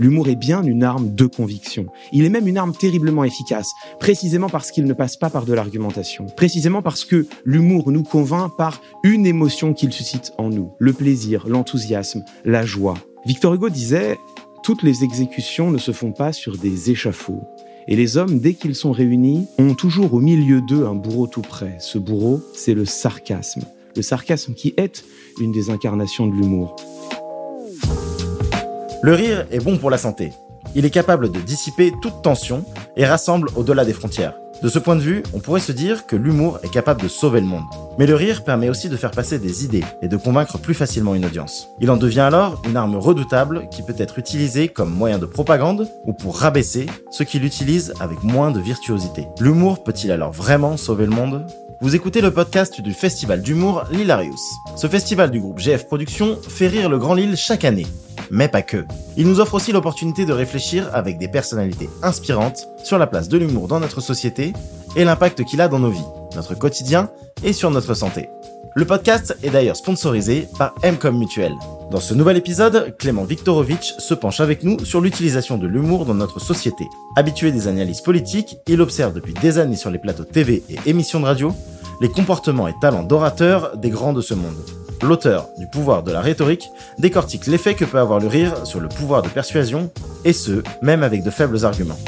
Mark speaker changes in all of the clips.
Speaker 1: L'humour est bien une arme de conviction. Il est même une arme terriblement efficace, précisément parce qu'il ne passe pas par de l'argumentation, précisément parce que l'humour nous convainc par une émotion qu'il suscite en nous, le plaisir, l'enthousiasme, la joie. Victor Hugo disait, toutes les exécutions ne se font pas sur des échafauds. Et les hommes, dès qu'ils sont réunis, ont toujours au milieu d'eux un bourreau tout près. Ce bourreau, c'est le sarcasme. Le sarcasme qui est une des incarnations de l'humour.
Speaker 2: Le rire est bon pour la santé. Il est capable de dissiper toute tension et rassemble au-delà des frontières. De ce point de vue, on pourrait se dire que l'humour est capable de sauver le monde. Mais le rire permet aussi de faire passer des idées et de convaincre plus facilement une audience. Il en devient alors une arme redoutable qui peut être utilisée comme moyen de propagande ou pour rabaisser ceux qui l'utilisent avec moins de virtuosité. L'humour peut-il alors vraiment sauver le monde? Vous écoutez le podcast du festival d'humour L'Hilarius. Ce festival du groupe GF Productions fait rire le Grand Lille chaque année. Mais pas que. Il nous offre aussi l'opportunité de réfléchir avec des personnalités inspirantes sur la place de l'humour dans notre société et l'impact qu'il a dans nos vies, notre quotidien et sur notre santé. Le podcast est d'ailleurs sponsorisé par Mcom Mutuel. Dans ce nouvel épisode, Clément Viktorovitch se penche avec nous sur l'utilisation de l'humour dans notre société. Habitué des analyses politiques, il observe depuis des années sur les plateaux TV et émissions de radio les comportements et talents d'orateur des grands de ce monde. L'auteur du pouvoir de la rhétorique décortique l'effet que peut avoir le rire sur le pouvoir de persuasion, et ce, même avec de faibles arguments.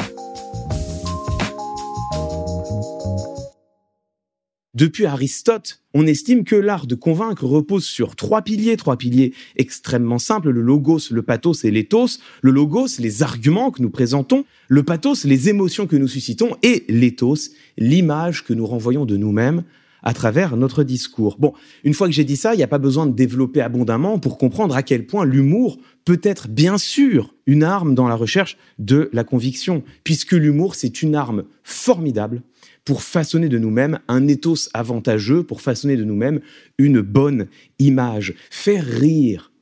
Speaker 1: Depuis Aristote, on estime que l'art de convaincre repose sur trois piliers, trois piliers extrêmement simples, le logos, le pathos et l'éthos. Le logos, les arguments que nous présentons, le pathos, les émotions que nous suscitons, et l'éthos, l'image que nous renvoyons de nous-mêmes à travers notre discours. Bon, une fois que j'ai dit ça, il n'y a pas besoin de développer abondamment pour comprendre à quel point l'humour peut être bien sûr une arme dans la recherche de la conviction, puisque l'humour, c'est une arme formidable pour façonner de nous-mêmes un ethos avantageux, pour façonner de nous-mêmes une bonne image. Faire rire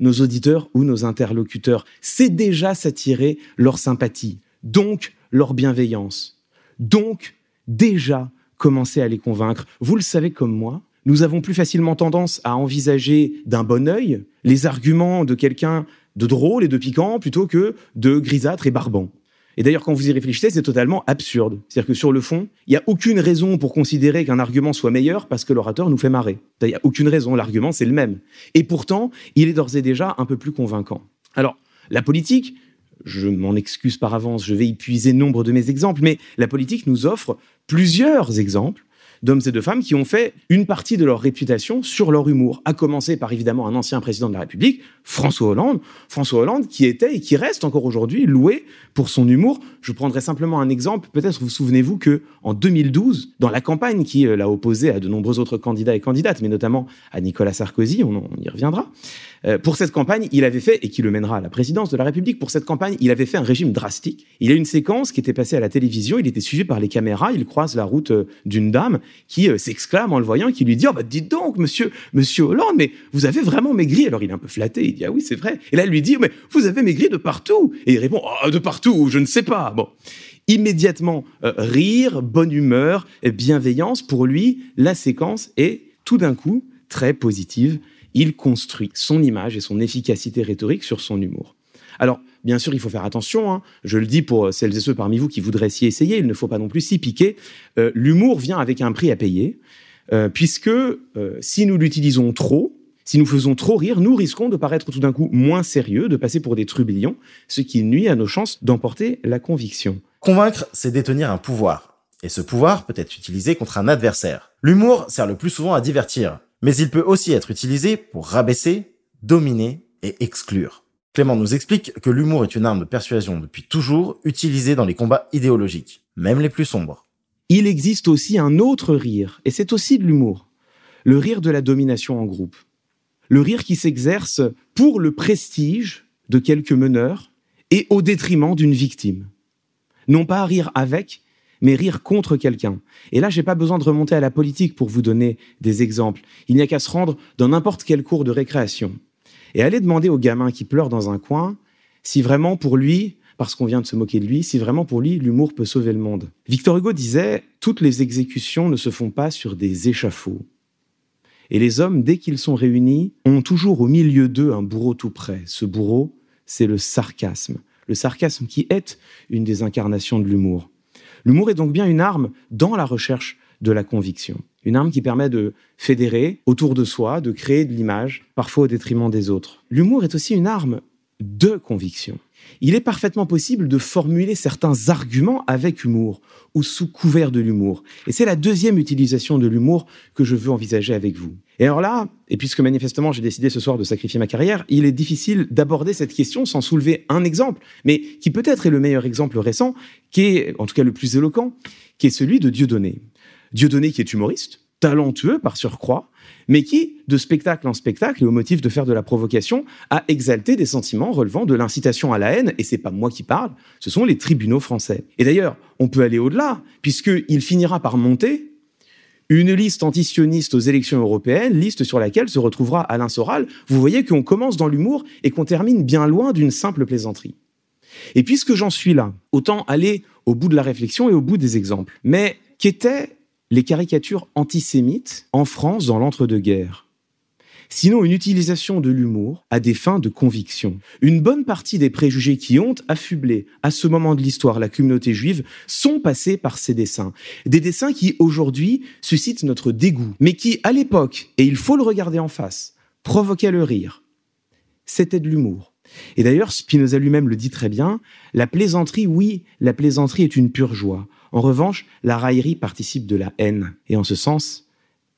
Speaker 1: nos auditeurs ou nos interlocuteurs, c'est déjà s'attirer leur sympathie, donc leur bienveillance, donc déjà commencer à les convaincre. Vous le savez comme moi, nous avons plus facilement tendance à envisager d'un bon œil les arguments de quelqu'un de drôle et de piquant plutôt que de grisâtre et barbant. Et d'ailleurs, quand vous y réfléchissez, c'est totalement absurde. C'est-à-dire que sur le fond, il n'y a aucune raison pour considérer qu'un argument soit meilleur parce que l'orateur nous fait marrer. Il n'y a aucune raison, l'argument c'est le même. Et pourtant, il est d'ores et déjà un peu plus convaincant. Alors, la politique, je m'en excuse par avance, je vais épuiser nombre de mes exemples, mais la politique nous offre plusieurs exemples d'hommes et de femmes qui ont fait une partie de leur réputation sur leur humour, à commencer par évidemment un ancien président de la République, François Hollande. François Hollande qui était et qui reste encore aujourd'hui loué pour son humour. Je prendrai simplement un exemple. Peut-être vous souvenez-vous que en 2012, dans la campagne qui euh, l'a opposé à de nombreux autres candidats et candidates, mais notamment à Nicolas Sarkozy, on, y reviendra. Euh, pour cette campagne, il avait fait, et qui le mènera à la présidence de la République, pour cette campagne, il avait fait un régime drastique. Il y a une séquence qui était passée à la télévision, il était suivi par les caméras, il croise la route euh, d'une dame qui s'exclame en le voyant, qui lui dit, oh bah dites donc, monsieur, monsieur Hollande, mais vous avez vraiment maigri. Alors il est un peu flatté, il dit, ah oui, c'est vrai. Et là, elle lui dit, mais vous avez maigri de partout. Et il répond, oh, de partout, je ne sais pas. Bon. Immédiatement, euh, rire, bonne humeur, bienveillance. Pour lui, la séquence est tout d'un coup très positive. Il construit son image et son efficacité rhétorique sur son humour. Alors, bien sûr, il faut faire attention. Hein. Je le dis pour celles et ceux parmi vous qui voudraient s'y essayer. Il ne faut pas non plus s'y piquer. Euh, l'humour vient avec un prix à payer, euh, puisque si nous l'utilisons trop, si nous faisons trop rire, nous risquons de paraître tout d'un coup moins sérieux, de passer pour des trublions, ce qui nuit à nos chances d'emporter la conviction.
Speaker 2: Convaincre, c'est détenir un pouvoir. Et ce pouvoir peut être utilisé contre un adversaire. L'humour sert le plus souvent à divertir, mais il peut aussi être utilisé pour rabaisser, dominer et exclure. Clément nous explique que l'humour est une arme de persuasion depuis toujours utilisée dans les combats idéologiques, même les plus sombres.
Speaker 1: Il existe aussi un autre rire, et c'est aussi de l'humour. Le rire de la domination en groupe le rire qui s'exerce pour le prestige de quelques meneurs et au détriment d'une victime. Non pas rire avec, mais rire contre quelqu'un. Et là, j'ai pas besoin de remonter à la politique pour vous donner des exemples. Il n'y a qu'à se rendre dans n'importe quel cours de récréation et aller demander au gamin qui pleure dans un coin si vraiment pour lui, parce qu'on vient de se moquer de lui, si vraiment pour lui l'humour peut sauver le monde. Victor Hugo disait toutes les exécutions ne se font pas sur des échafauds. Et les hommes, dès qu'ils sont réunis, ont toujours au milieu d'eux un bourreau tout près. Ce bourreau, c'est le sarcasme. le sarcasme qui est une des incarnations de l'humour. L'humour est donc bien une arme dans la recherche de la conviction. Une arme qui permet de fédérer autour de soi, de créer de l'image, parfois au détriment des autres. L'humour est aussi une arme de conviction. Il est parfaitement possible de formuler certains arguments avec humour ou sous couvert de l'humour. Et c'est la deuxième utilisation de l'humour que je veux envisager avec vous. Et alors là, et puisque manifestement j'ai décidé ce soir de sacrifier ma carrière, il est difficile d'aborder cette question sans soulever un exemple, mais qui peut-être est le meilleur exemple récent, qui est en tout cas le plus éloquent, qui est celui de Dieudonné. Dieudonné qui est humoriste, talentueux par surcroît, mais qui, de spectacle en spectacle et au motif de faire de la provocation, a exalté des sentiments relevant de l'incitation à la haine, et c'est pas moi qui parle, ce sont les tribunaux français. Et d'ailleurs, on peut aller au-delà, puisqu'il finira par monter une liste antisioniste aux élections européennes, liste sur laquelle se retrouvera Alain Soral. Vous voyez qu'on commence dans l'humour et qu'on termine bien loin d'une simple plaisanterie. Et puisque j'en suis là, autant aller au bout de la réflexion et au bout des exemples. Mais qu'était les caricatures antisémites en France dans l'entre-deux-guerres. Sinon, une utilisation de l'humour à des fins de conviction. Une bonne partie des préjugés qui ont affublé à ce moment de l'histoire la communauté juive sont passés par ces dessins. Des dessins qui aujourd'hui suscitent notre dégoût, mais qui à l'époque, et il faut le regarder en face, provoquaient le rire. C'était de l'humour. Et d'ailleurs, Spinoza lui-même le dit très bien, la plaisanterie, oui, la plaisanterie est une pure joie. En revanche, la raillerie participe de la haine, et en ce sens,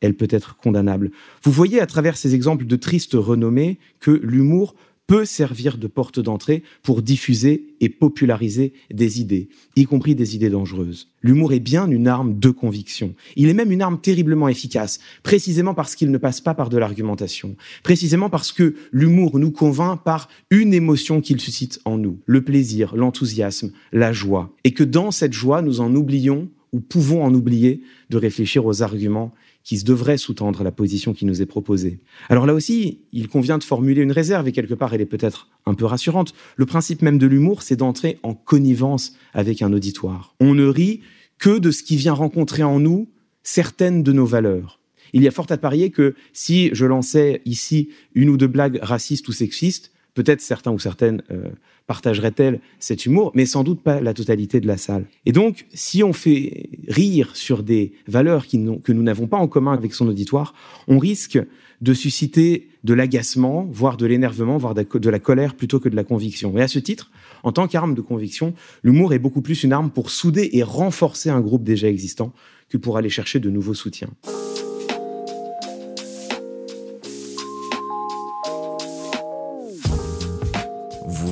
Speaker 1: elle peut être condamnable. Vous voyez à travers ces exemples de tristes renommées que l'humour peut servir de porte d'entrée pour diffuser et populariser des idées, y compris des idées dangereuses. L'humour est bien une arme de conviction. Il est même une arme terriblement efficace, précisément parce qu'il ne passe pas par de l'argumentation, précisément parce que l'humour nous convainc par une émotion qu'il suscite en nous, le plaisir, l'enthousiasme, la joie, et que dans cette joie, nous en oublions ou pouvons en oublier de réfléchir aux arguments qui devrait sous-tendre la position qui nous est proposée. Alors là aussi, il convient de formuler une réserve, et quelque part elle est peut-être un peu rassurante. Le principe même de l'humour, c'est d'entrer en connivence avec un auditoire. On ne rit que de ce qui vient rencontrer en nous certaines de nos valeurs. Il y a fort à parier que si je lançais ici une ou deux blagues racistes ou sexistes, peut-être certains ou certaines euh, partageraient-elles cet humour, mais sans doute pas la totalité de la salle. Et donc, si on fait rire sur des valeurs que nous n'avons pas en commun avec son auditoire, on risque de susciter de l'agacement, voire de l'énervement, voire de la colère plutôt que de la conviction. Et à ce titre, en tant qu'arme de conviction, l'humour est beaucoup plus une arme pour souder et renforcer un groupe déjà existant que pour aller chercher de nouveaux soutiens.